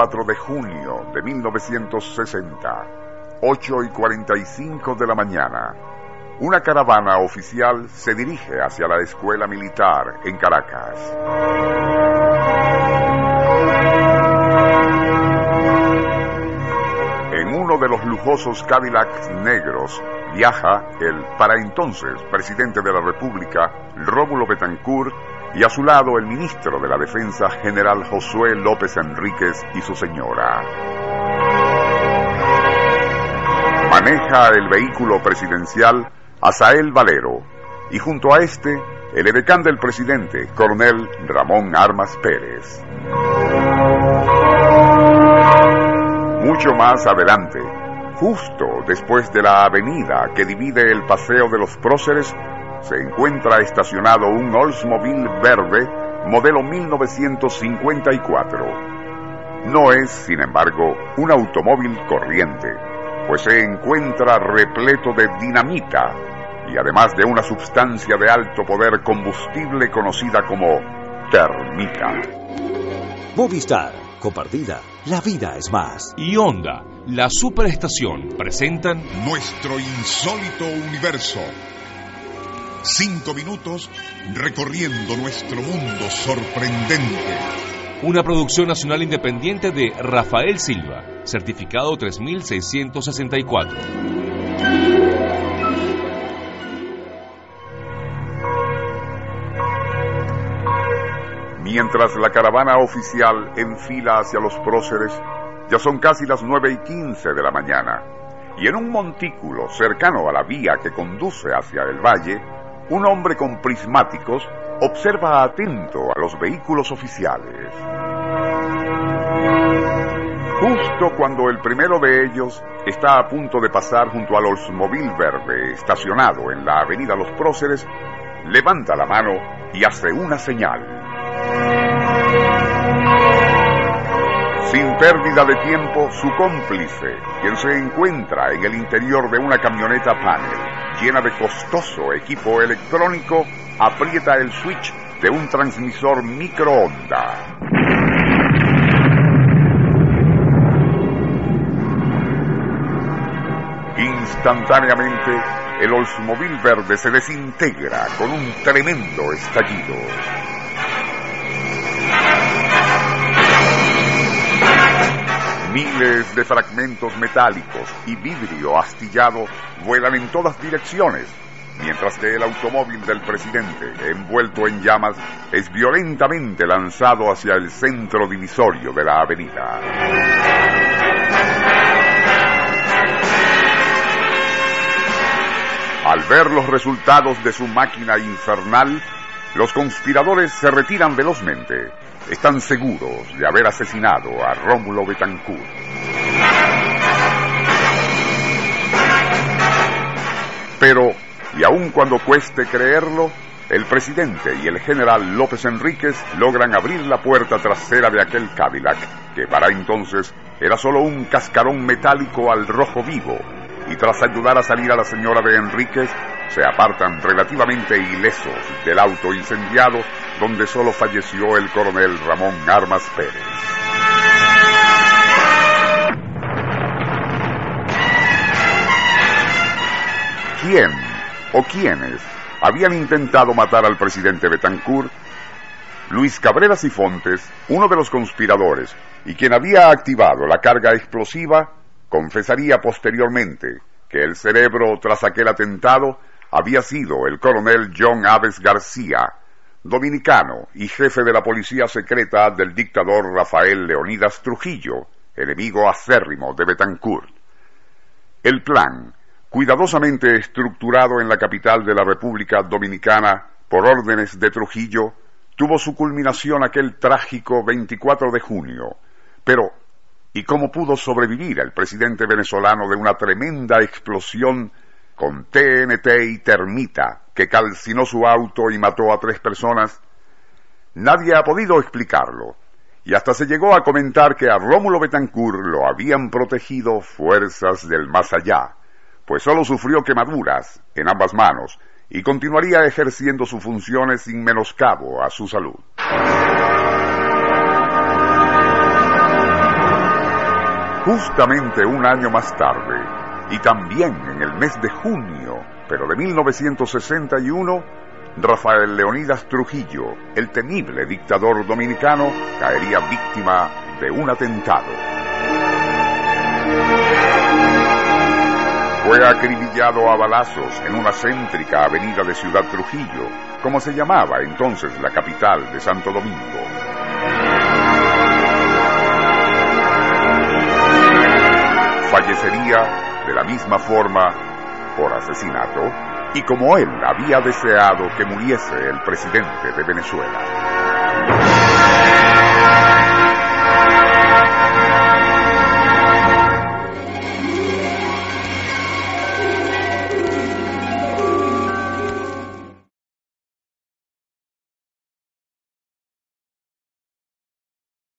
24 de junio de 1960, 8 y 45 de la mañana, una caravana oficial se dirige hacia la escuela militar en Caracas. En uno de los lujosos Cadillacs negros viaja el para entonces presidente de la República, Rómulo Betancourt, y a su lado el ministro de la Defensa, general Josué López Enríquez y su señora. Maneja el vehículo presidencial Asael Valero y junto a este el edecán del presidente, coronel Ramón Armas Pérez. Mucho más adelante, justo después de la avenida que divide el Paseo de los Próceres, se encuentra estacionado un Oldsmobile verde modelo 1954. No es, sin embargo, un automóvil corriente, pues se encuentra repleto de dinamita y además de una sustancia de alto poder combustible conocida como termita. Movistar, compartida, la vida es más. Y Honda, la superestación, presentan Nuestro insólito universo. Cinco minutos recorriendo nuestro mundo sorprendente. una producción nacional independiente de Rafael Silva, certificado 3664. Mientras la caravana oficial enfila hacia los próceres, ya son casi las nueve y quince de la mañana, y en un montículo cercano a la vía que conduce hacia el valle, un hombre con prismáticos observa atento a los vehículos oficiales. Justo cuando el primero de ellos está a punto de pasar junto al Oldsmobile verde estacionado en la avenida Los Próceres, levanta la mano y hace una señal. Sin pérdida de tiempo, su cómplice, quien se encuentra en el interior de una camioneta panel llena de costoso equipo electrónico, aprieta el switch de un transmisor microonda. Instantáneamente, el Oldsmobile verde se desintegra con un tremendo estallido. Miles de fragmentos metálicos y vidrio astillado vuelan en todas direcciones, mientras que el automóvil del presidente, envuelto en llamas, es violentamente lanzado hacia el centro divisorio de la avenida. Al ver los resultados de su máquina infernal, los conspiradores se retiran velozmente. Están seguros de haber asesinado a Rómulo Betancourt. Pero, y aun cuando cueste creerlo, el presidente y el general López Enríquez logran abrir la puerta trasera de aquel Cadillac, que para entonces era solo un cascarón metálico al rojo vivo, y tras ayudar a salir a la señora de Enríquez, se apartan relativamente ilesos del auto incendiado donde solo falleció el coronel Ramón Armas Pérez. ¿Quién o quiénes habían intentado matar al presidente Betancourt? Luis Cabreras y Fontes, uno de los conspiradores y quien había activado la carga explosiva, confesaría posteriormente que el cerebro tras aquel atentado había sido el coronel John Aves García, dominicano y jefe de la policía secreta del dictador Rafael Leonidas Trujillo, enemigo acérrimo de Betancourt. El plan, cuidadosamente estructurado en la capital de la República Dominicana por órdenes de Trujillo, tuvo su culminación aquel trágico 24 de junio. Pero, ¿y cómo pudo sobrevivir el presidente venezolano de una tremenda explosión con TNT y termita que calcinó su auto y mató a tres personas? Nadie ha podido explicarlo, y hasta se llegó a comentar que a Rómulo Betancourt lo habían protegido fuerzas del más allá, pues solo sufrió quemaduras en ambas manos y continuaría ejerciendo sus funciones sin menoscabo a su salud. Justamente un año más tarde, y también en el mes de junio, pero de 1961, Rafael Leonidas Trujillo, el temible dictador dominicano, caería víctima de un atentado. Fue acribillado a balazos en una céntrica avenida de Ciudad Trujillo, como se llamaba entonces la capital de Santo Domingo. Fallecería de la misma forma por asesinato y como él había deseado que muriese el presidente de Venezuela.